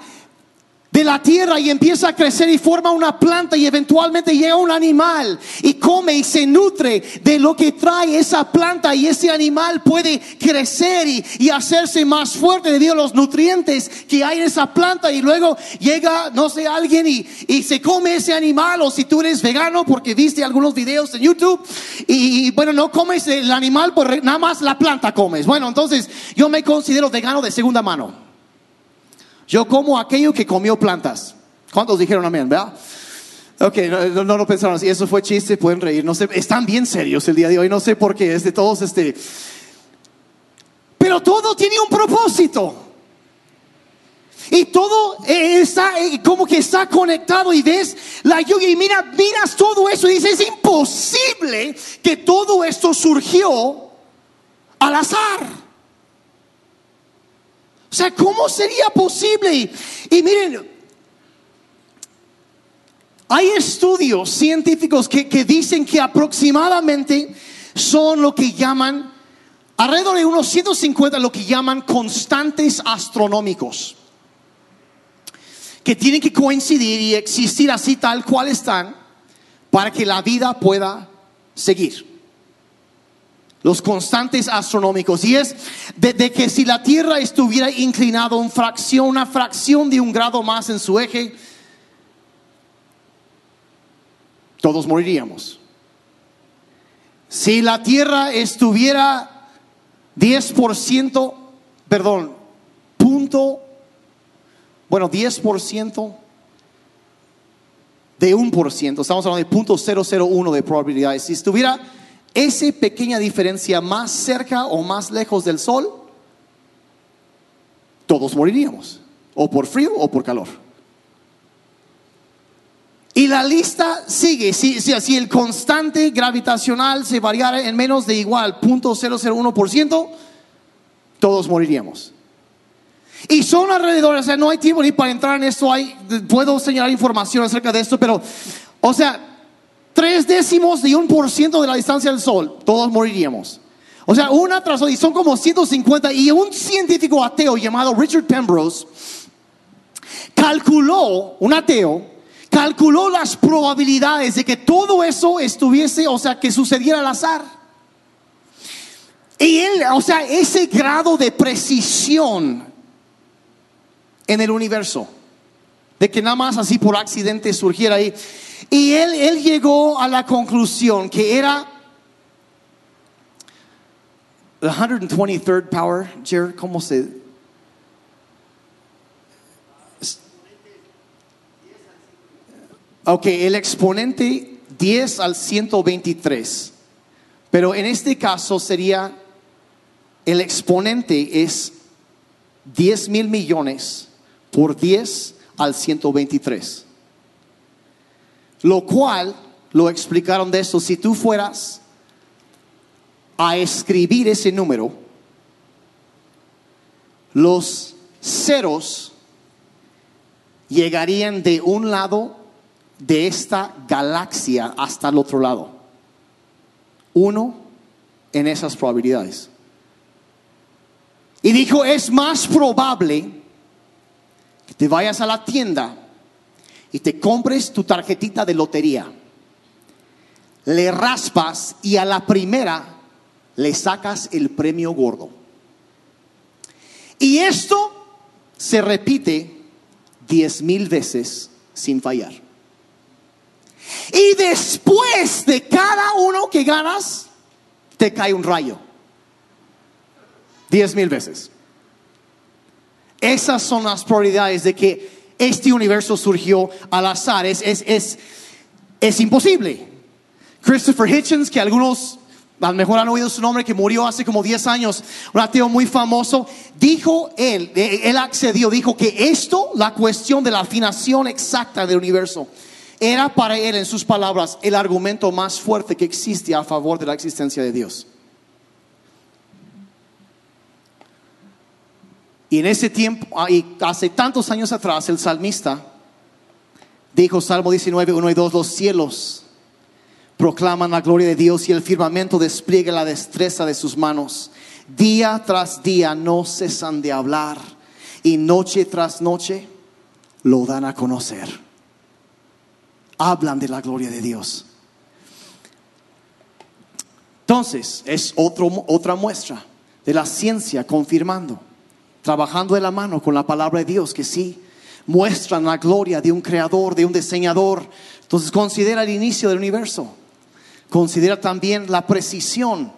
Speaker 2: de la tierra y empieza a crecer y forma una planta y eventualmente llega un animal y come y se nutre de lo que trae esa planta y ese animal puede crecer y, hacerse más fuerte debido a los nutrientes que hay en esa planta y luego llega, no sé, alguien y, y se come ese animal o si tú eres vegano porque viste algunos videos en YouTube y, bueno, no comes el animal, pues nada más la planta comes. Bueno, entonces yo me considero vegano de segunda mano. Yo como aquello que comió plantas. ¿Cuántos dijeron amén, verdad? Ok, no, no, lo pensaron así. Eso fue chiste, pueden reír. No sé, están bien serios el día de hoy. No sé por qué. Es de todos este. Pero todo tiene un propósito. Y todo está eh, como que está conectado y ves la lluvia y mira, miras todo eso y dices, es imposible que todo esto surgió al azar. O sea, ¿cómo sería posible? Y, miren, hay estudios científicos que, que, dicen que aproximadamente son lo que llaman, alrededor de unos 150, lo que llaman constantes astronómicos, que tienen que coincidir y existir así tal cual están para que la vida pueda seguir los constantes astronómicos. Y es de, que si la Tierra estuviera inclinada una fracción, una fracción de un grado más en su eje, todos moriríamos. Si la Tierra estuviera 10%, perdón, punto, bueno, 10% de un por ciento, estamos hablando de punto 001 de probabilidades. Si estuviera esa pequeña diferencia más cerca o más lejos del sol, todos moriríamos, o por frío o por calor. Y la lista sigue, si, el constante gravitacional se variara en menos de igual 0.001%, todos moriríamos. Y son alrededor, o sea, no hay tiempo ni para entrar en esto, puedo señalar información acerca de esto, pero, o sea, tres décimos de un por ciento de la distancia del Sol, todos moriríamos. O sea, una tras otra, y son como 150, y un científico ateo llamado Richard Pembrose calculó, un ateo, calculó las probabilidades de que todo eso estuviese, o sea, que sucediera al azar. Y él, o sea, ese grado de precisión en el universo. De que nada más así por accidente surgiera ahí. Y él, él llegó a la conclusión que era the 123rd power, Jared, ¿cómo se? Ok, el exponente 10 al 123. Pero en este caso sería, el exponente es 10 mil millones por 10 al 123. Lo cual lo explicaron de esto. Si tú fueras a escribir ese número, los ceros llegarían de un lado de esta galaxia hasta el otro lado. Uno en esas probabilidades. Y dijo, es más probable que te vayas a la tienda y te compres tu tarjetita de lotería. Le raspas y a la primera le sacas el premio gordo. Y esto se repite diez mil veces sin fallar. Y después de cada uno que ganas, te cae un rayo. Diez mil veces. Esas son las probabilidades de que este universo surgió al azar. Es, es, es, es imposible. Christopher Hitchens, que algunos a lo mejor han oído su nombre, que murió hace como 10 años, un ateo muy famoso, dijo él, eh, él accedió, dijo que esto, la cuestión de la afinación exacta del universo, era para él, en sus palabras, el argumento más fuerte que existe a favor de la existencia de Dios. Y en ese tiempo, hace tantos años atrás, el salmista dijo, Salmo 19, 1 y 2, los cielos proclaman la gloria de Dios y el firmamento despliega la destreza de sus manos. Día tras día no cesan de hablar y noche tras noche lo dan a conocer. Hablan de la gloria de Dios. Entonces, es otro, otra muestra de la ciencia confirmando, trabajando de la mano con la palabra de Dios, que sí muestran la gloria de un creador, de un diseñador. Entonces, considera el inicio del universo. Considera también la precisión,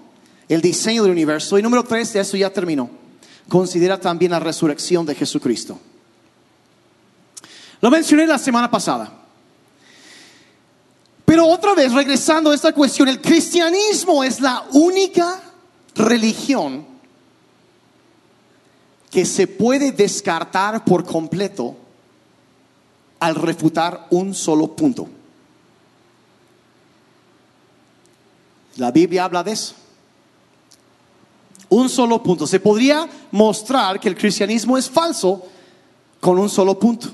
Speaker 2: el diseño del universo. Y número tres, de eso ya terminó. Considera también la resurrección de Jesucristo. Lo mencioné la semana pasada. Pero otra vez, regresando a esta cuestión, el cristianismo es la única religión que se puede descartar por completo al refutar un solo punto. La Biblia habla de eso. Un solo punto. Se podría mostrar que el cristianismo es falso con un solo punto.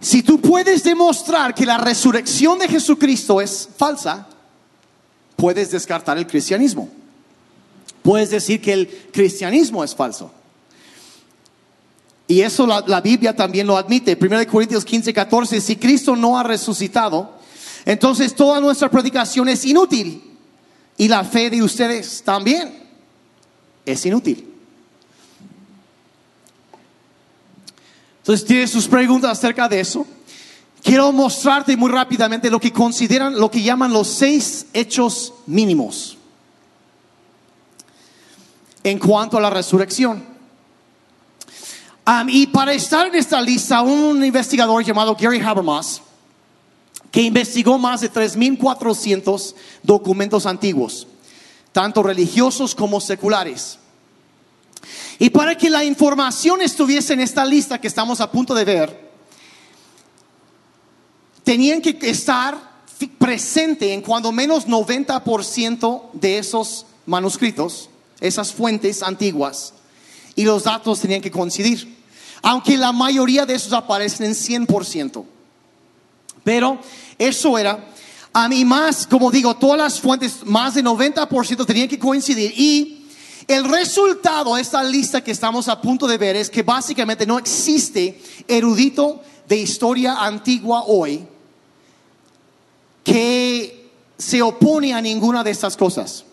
Speaker 2: Si tú puedes demostrar que la resurrección de Jesucristo es falsa, puedes descartar el cristianismo. Puedes decir que el cristianismo es falso. Y eso la, Biblia también lo admite. 1 Corintios 15, 14, si Cristo no ha resucitado, entonces toda nuestra predicación es inútil y la fe de ustedes también es inútil. Entonces, tienes sus preguntas acerca de eso. Quiero mostrarte muy rápidamente lo que consideran, lo que llaman los seis hechos mínimos en cuanto a la resurrección. Y para estar en esta lista, un investigador llamado Gary Habermas que investigó más de 3.400 documentos antiguos, tanto religiosos como seculares. Y para que la información estuviese en esta lista que estamos a punto de ver, tenían que estar presente en cuando menos 90% de esos manuscritos, esas fuentes antiguas, y los datos tenían que coincidir, aunque la mayoría de esos aparecen en 100%. Pero eso era, a mí más, como digo, todas las fuentes, más de 90% tenían que coincidir. Y el resultado de esta lista que estamos a punto de ver es que básicamente no existe erudito de historia antigua hoy que se opone a ninguna de estas cosas.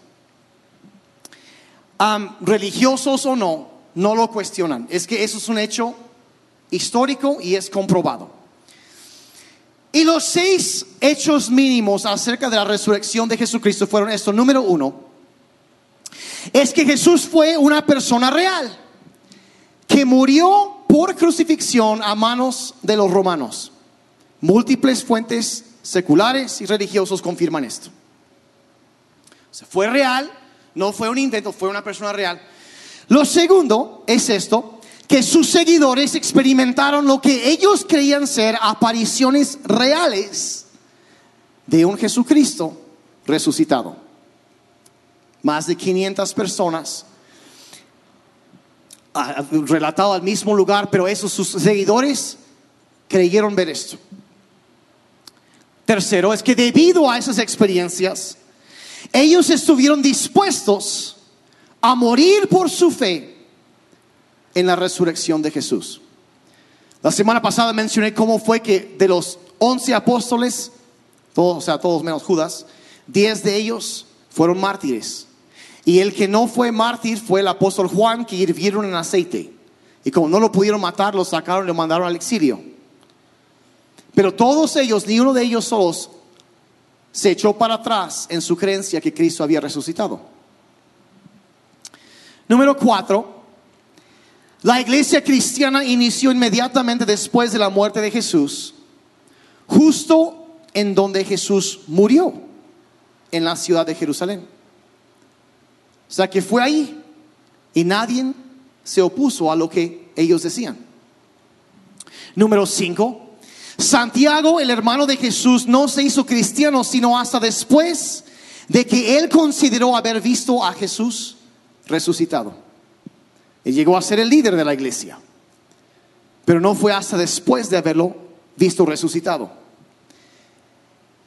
Speaker 2: religiosos o no, no lo cuestionan. Es que eso es un hecho histórico y es comprobado. Y los seis hechos mínimos acerca de la resurrección de Jesucristo fueron esto. Número uno, es que Jesús fue una persona real que murió por crucifixión a manos de los romanos. Múltiples fuentes seculares y religiosos confirman esto. Fue real, no fue un invento, fue una persona real. Lo segundo es esto, que sus seguidores experimentaron lo que ellos creían ser apariciones reales de un Jesucristo resucitado. Más de 500 personas ah, relatado al mismo lugar, pero esos sus seguidores creyeron ver esto. Tercero, es que debido a esas experiencias, ellos estuvieron dispuestos a morir por su fe en la resurrección de Jesús. La semana pasada mencioné cómo fue que de los once apóstoles, todos, o sea, todos menos Judas, diez de ellos fueron mártires. Y el que no fue mártir fue el apóstol Juan que hirvieron en aceite. Y como no lo pudieron matar, lo sacaron y lo mandaron al exilio. Pero todos ellos, ni uno de ellos solos, se echó para atrás en su creencia que Cristo había resucitado. Número cuatro, la iglesia cristiana inició inmediatamente después de la muerte de Jesús, justo en donde Jesús murió, en la ciudad de Jerusalén. O sea que fue ahí y nadie se opuso a lo que ellos decían. Número 5. Santiago, el hermano de Jesús, no se hizo cristiano sino hasta después de que él consideró haber visto a Jesús resucitado. Él llegó a ser el líder de la iglesia, pero no fue hasta después de haberlo visto resucitado.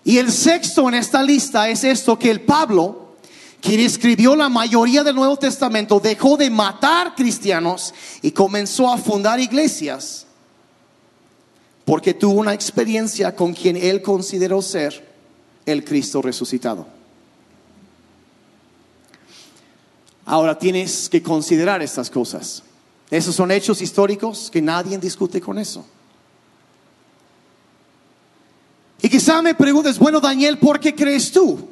Speaker 2: Y el sexto en esta lista es esto que el Pablo, quien escribió la mayoría del Nuevo Testamento, dejó de matar cristianos y comenzó a fundar iglesias porque tuvo una experiencia con quien él consideró ser el Cristo resucitado. Ahora tienes que considerar estas cosas. Esos son hechos históricos que nadie discute con eso. Y quizá me preguntes, bueno Daniel, ¿por qué crees tú?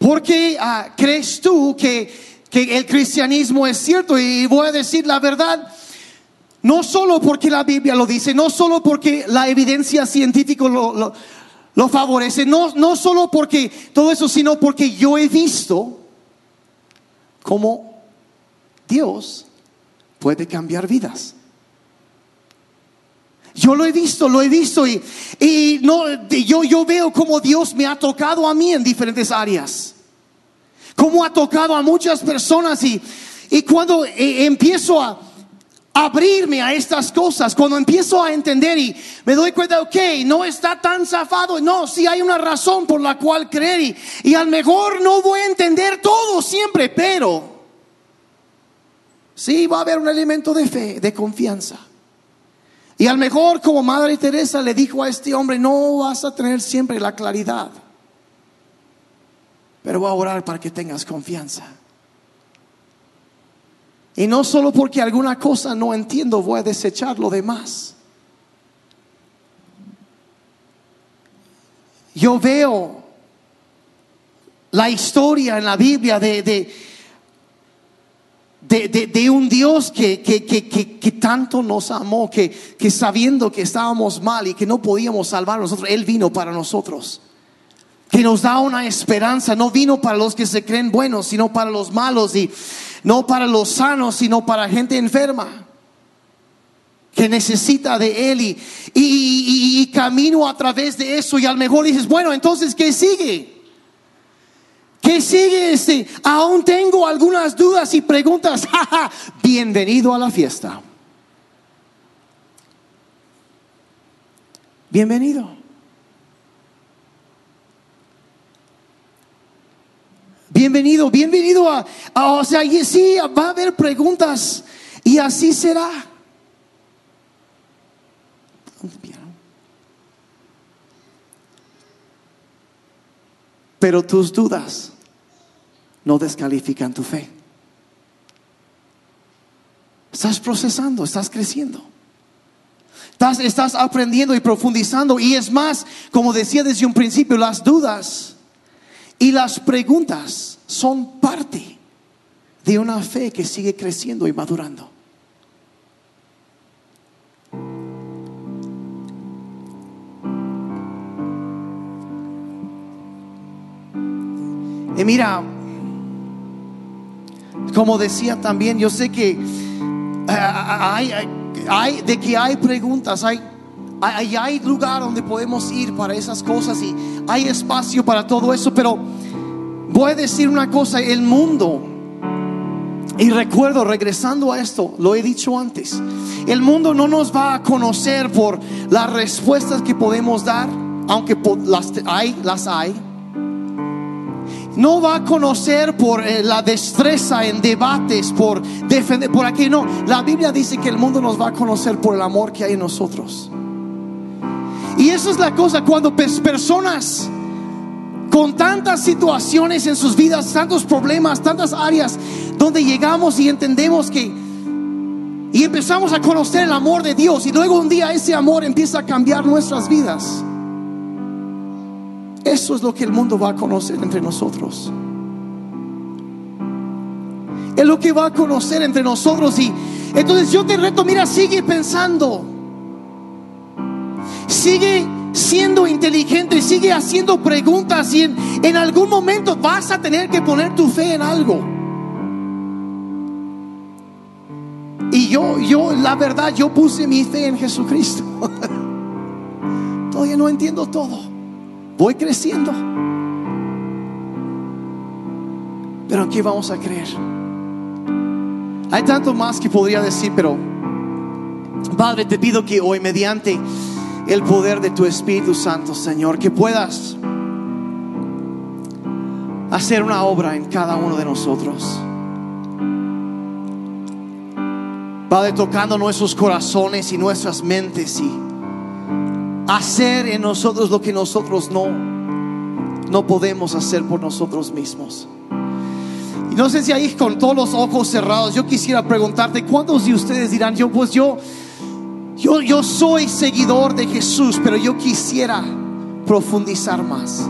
Speaker 2: ¿Por qué ah, crees tú que, que el cristianismo es cierto? Y voy a decir la verdad, no solo porque la Biblia lo dice, no solo porque la evidencia científica lo, lo, favorece, no, no solo porque todo eso, sino porque yo he visto cómo Dios puede cambiar vidas. Yo lo he visto, lo he visto y, y no, yo, yo veo cómo Dios me ha tocado a mí en diferentes áreas. Cómo ha tocado a muchas personas y, y cuando eh, empiezo a, abrirme a estas cosas, cuando empiezo a entender y me doy cuenta, ok, no está tan zafado, no, si hay una razón por la cual creer y, y a lo mejor no voy a entender todo siempre, pero sí va a haber un elemento de fe, de confianza. Y a lo mejor como Madre Teresa le dijo a este hombre, no vas a tener siempre la claridad, pero voy a orar para que tengas confianza. Y no solo porque alguna cosa no entiendo voy a desechar lo demás. Yo veo la historia en la Biblia de, de, de, un Dios que, que, que, tanto nos amó, que, que sabiendo que estábamos mal y que no podíamos salvar a nosotros, Él vino para nosotros que nos da una esperanza. No vino para los que se creen buenos, sino para los malos y no para los sanos, sino para gente enferma que necesita de Él y, camino a través de eso y al mejor dices, bueno, entonces, ¿qué sigue? ¿Qué sigue este? Aún tengo algunas dudas y preguntas. Bienvenido a la fiesta. Bienvenido. Bienvenido, bienvenido a, o sea, y sí, va a haber preguntas y así será. Pero tus dudas no descalifican tu fe. Estás procesando, estás creciendo. Estás, estás aprendiendo y profundizando. Y es más, como decía desde un principio, las dudas y las preguntas son parte de una fe que sigue creciendo y madurando. Y mira, como decía también, yo sé que eh, hay, hay, de que hay preguntas, hay, hay, hay lugar donde podemos ir para esas cosas y hay espacio para todo eso, pero voy a decir una cosa, el mundo, y recuerdo regresando a esto, lo he dicho antes, el mundo no nos va a conocer por las respuestas que podemos dar, aunque las hay, las hay no va a conocer por eh, la destreza en debates, por defender, por aquí no. La Biblia dice que el mundo nos va a conocer por el amor que hay en nosotros. Y esa es la cosa, cuando personas con tantas situaciones en sus vidas, tantos problemas, tantas áreas, donde llegamos y entendemos que, y empezamos a conocer el amor de Dios, y luego un día ese amor empieza a cambiar nuestras vidas. Eso es lo que el mundo va a conocer entre nosotros. Es lo que va a conocer entre nosotros. Y entonces yo te reto, mira, sigue pensando. Sigue siendo inteligente, sigue haciendo preguntas y en, en algún momento vas a tener que poner tu fe en algo. Y yo, yo, la verdad, yo puse mi fe en Jesucristo. Todavía no entiendo todo. Voy creciendo. Pero ¿qué vamos a creer? Hay tanto más que podría decir, pero Padre, te pido que hoy mediante el poder de tu Espíritu Santo, Señor, que puedas hacer una obra en cada uno de nosotros. Padre, tocando nuestros corazones y nuestras mentes y hacer en nosotros lo que nosotros no, no podemos hacer por nosotros mismos. Y no sé si ahí con todos los ojos cerrados, yo quisiera preguntarte, ¿cuántos de ustedes dirán, yo pues yo, yo, yo soy seguidor de Jesús, pero yo quisiera profundizar más?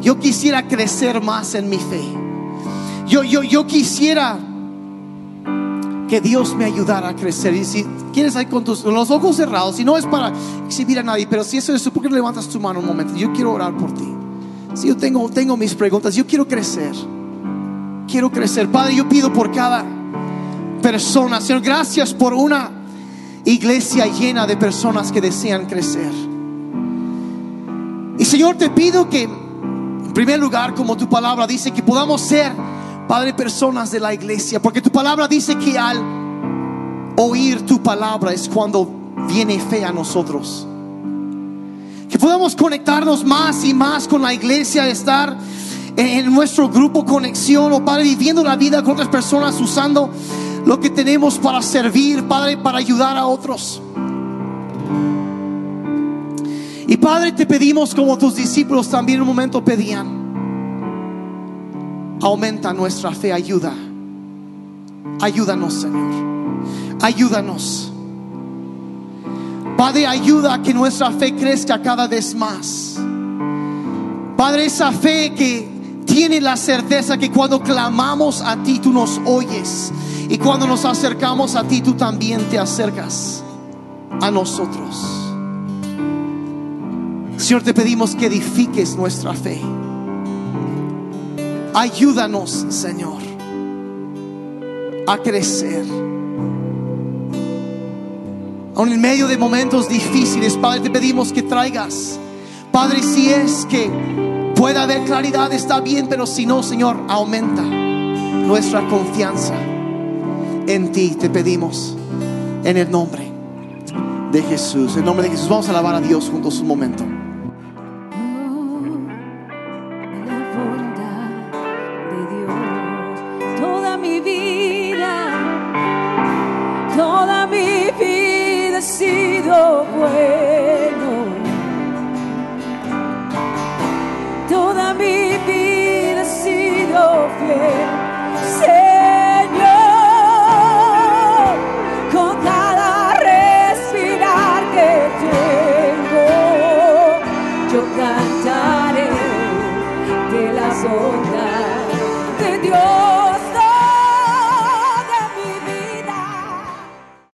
Speaker 2: Yo quisiera crecer más en mi fe. Yo, yo, yo quisiera que Dios me ayudara a crecer. Y si quieres ahí con, tus, los ojos cerrados, si no es para exhibir a nadie, pero si eso es, ¿por qué levantas tu mano un momento? Yo quiero orar por ti. Si yo tengo, tengo mis preguntas, yo quiero crecer. Quiero crecer. Padre, yo pido por cada persona, Señor, gracias por una iglesia llena de personas que desean crecer. Y Señor, te pido que, en primer lugar, como tu palabra dice, que podamos ser Padre, personas de la iglesia, porque tu palabra dice que al oír tu palabra es cuando viene fe a nosotros. Que podamos conectarnos más y más con la iglesia, estar en nuestro grupo conexión, o oh Padre, viviendo la vida con otras personas, usando lo que tenemos para servir, Padre, para ayudar a otros. Y Padre, te pedimos como tus discípulos también un momento pedían Aumenta nuestra fe, ayuda. Ayúdanos, Señor. Ayúdanos. Padre, ayuda a que nuestra fe crezca cada vez más. Padre, esa fe que tiene la certeza que cuando clamamos a ti, tú nos oyes. Y cuando nos acercamos a ti, tú también te acercas a nosotros. Señor, te pedimos que edifiques nuestra fe. Ayúdanos, Señor, a crecer. Aún en medio de momentos difíciles, Padre, te pedimos que traigas. Padre, si es que puede haber claridad, está bien, pero si no, Señor, aumenta nuestra confianza en ti. Te pedimos en el nombre de Jesús. En el nombre de Jesús, vamos a alabar a Dios juntos un momento.